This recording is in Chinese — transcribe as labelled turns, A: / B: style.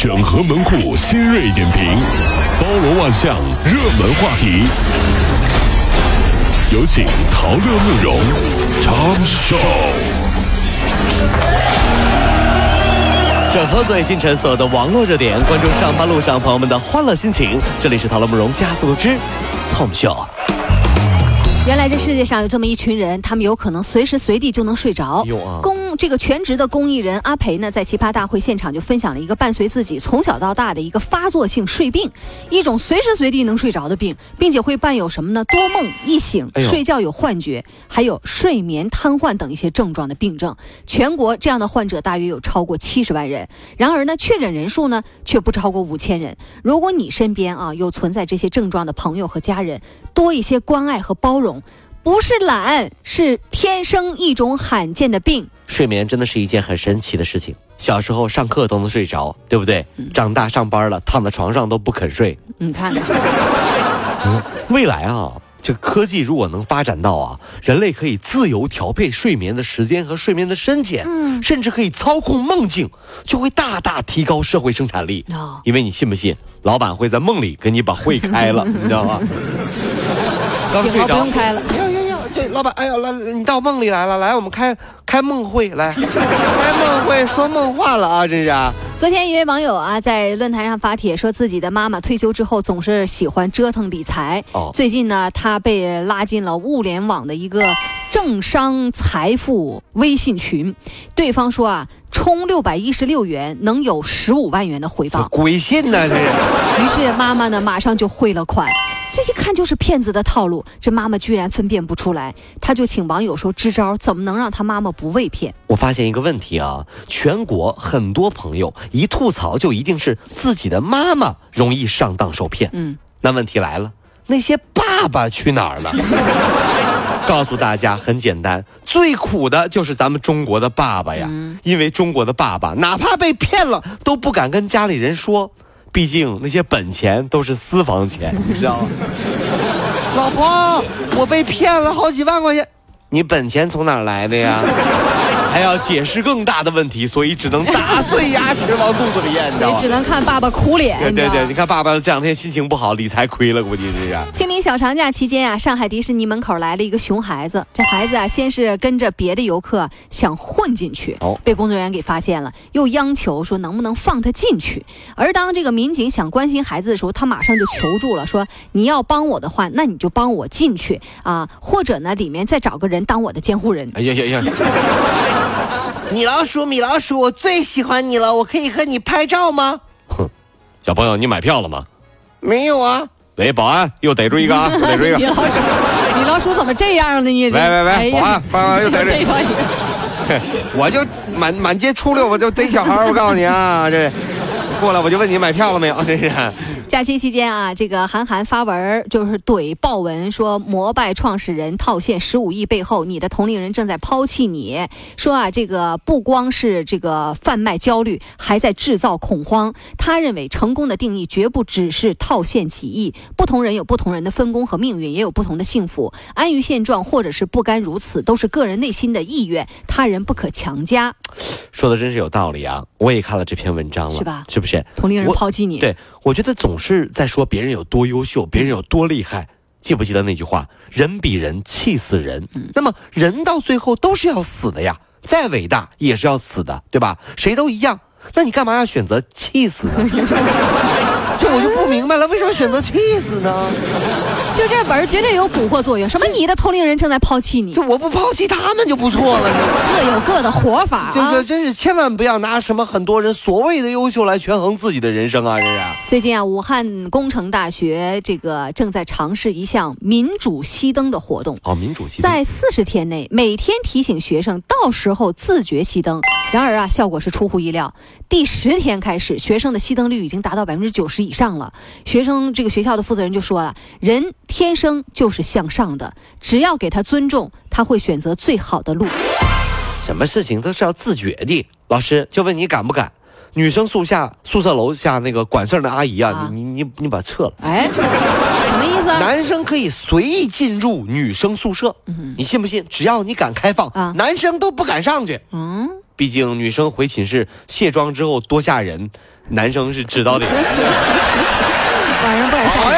A: 整合门户新锐点评，包罗万象，热门话题。有请陶乐慕容长寿。
B: 整合最近城所有的网络热点，关注上班路上朋友们的欢乐心情。这里是陶乐慕容加速之 Tom Show。
C: 原来这世界上有这么一群人，他们有可能随时随地就能睡着。
B: 有啊
C: 这个全职的公益人阿培呢，在奇葩大会现场就分享了一个伴随自己从小到大的一个发作性睡病，一种随时随地能睡着的病，并且会伴有什么呢？多梦、易醒、
B: 哎
C: 睡觉有幻觉，还有睡眠瘫痪等一些症状的病症。全国这样的患者大约有超过七十万人，然而呢，确诊人数呢却不超过五千人。如果你身边啊有存在这些症状的朋友和家人，多一些关爱和包容。不是懒，是天生一种罕见的病。
B: 睡眠真的是一件很神奇的事情。小时候上课都能睡着，对不对？长大上班了，躺在床上都不肯睡。
C: 你看，
B: 未来啊，这个科技如果能发展到啊，人类可以自由调配睡眠的时间和睡眠的深浅，
C: 嗯
B: 甚至可以操控梦境，就会大大提高社会生产力。
C: 哦
B: 因为你信不信，老板会在梦里给你把会开了，你知道吗？
C: 不用开了。
B: 这老板，哎呀，来，你到梦里来了，来，我们开开梦会，来，开梦会说梦话了啊，真是啊！
C: 昨天一位网友啊，在论坛上发帖说，自己的妈妈退休之后总是喜欢折腾理财。
B: 哦
C: 最近呢，她被拉进了物联网的一个政商财富微信群，对方说啊，充六百一十六元能有十五万元的回报。
B: 鬼信呐，这是。
C: 于是妈妈呢，马上就汇了款。这一看就是骗子的套路，这妈妈居然分辨不出来，她就请网友说支招，怎么能让她妈妈不被骗？
B: 我发现一个问题啊，全国很多朋友一吐槽就一定是自己的妈妈容易上当受骗。
C: 嗯，
B: 那问题来了，那些爸爸去哪儿了？告诉大家很简单，最苦的就是咱们中国的爸爸呀，因为中国的爸爸哪怕被骗了都不敢跟家里人说，毕竟那些本钱都是私房钱，你知道吗？老婆，我被骗了好几万块钱，你本钱从哪来的呀？还要解释更大的问题，所以只能打碎牙齿往肚子里咽，你知道吗
C: 所以只？能看爸爸哭脸。
B: 对对对，
C: 你
B: 看爸爸这两天心情不好，理财亏了，估计是啊。
C: 清明小长假期间啊，上海迪士尼门口来了一个熊孩子。这孩子啊，先是跟着别的游客想混进去，
B: 哦
C: 被工作人员给发现了，又央求说能不能放他进去。而当这个民警想关心孩子的时候，他马上就求助了，说你要帮我的话，那你就帮我进去啊，或者呢，里面再找个人当我的监护人。
B: 哎呀呀呀！米老鼠，米老鼠，我最喜欢你了，我可以和你拍照吗？哼，小朋友，你买票了吗？没有啊。喂，保安，又逮住一个啊，又逮住一个。
C: 米老鼠，米老鼠怎么这样呢？你
B: 喂喂喂，保安，保安又逮住一个。
C: 着一个。
B: 我就满满街出溜，我就逮小孩我告诉你啊，这过来我就问你买票了没有？这是。
C: 假期期间啊，这个韩寒发文就是怼豹文，说摩拜创始人套现十五亿背后，你的同龄人正在抛弃你。说啊，这个不光是这个贩卖焦虑，还在制造恐慌。他认为成功的定义绝不只是套现几亿，不同人有不同人的分工和命运，也有不同的幸福。安于现状或者是不甘如此，都是个人内心的意愿，他人不可强加。
B: 说的真是有道理啊！我也看了这篇文章了，
C: 是吧
B: 是不是？
C: 同龄人
B: 我
C: 抛弃你，
B: 对，我觉得总是在说别人有多优秀，别人有多厉害。记不记得那句话？人比人气死人。那么人到最后都是要死的呀，再伟大也是要死的，对吧？谁都一样。那你干嘛要选择气死呢？这我就不明白了，为什么选择气死呢？
C: 就这文儿绝对有蛊惑作用。什么你的同龄人正在抛弃你
B: 这，我不抛弃他们就不错了。
C: 各有各的活法、啊。
B: 就是真是千万不要拿什么很多人所谓的优秀来权衡自己的人生啊！这是。
C: 最近啊，武汉工程大学这个正在尝试一项民主熄灯的活动。
B: 哦，民主系
C: 在四十天内，每天提醒学生到时候自觉熄灯。然而啊，效果是出乎意料。第十天开始，学生的熄灯率已经达到百分之九十以上了。学生这个学校的负责人就说了：“人天生就是向上的，只要给他尊重，他会选择最好的路。
B: 什么事情都是要自觉的。老师就问你敢不敢？女生宿下宿舍楼下那个管事儿的阿姨啊，
C: 啊
B: 你你你你把它撤了。
C: 哎，什么意思啊？
B: 男生可以随意进入女生宿舍，你信不信？只要你敢开放，
C: 啊
B: 男生都不敢上去。
C: 嗯，
D: 毕竟女生回寝室卸妆之后多吓人，男生是知道的。
C: 晚上不敢上。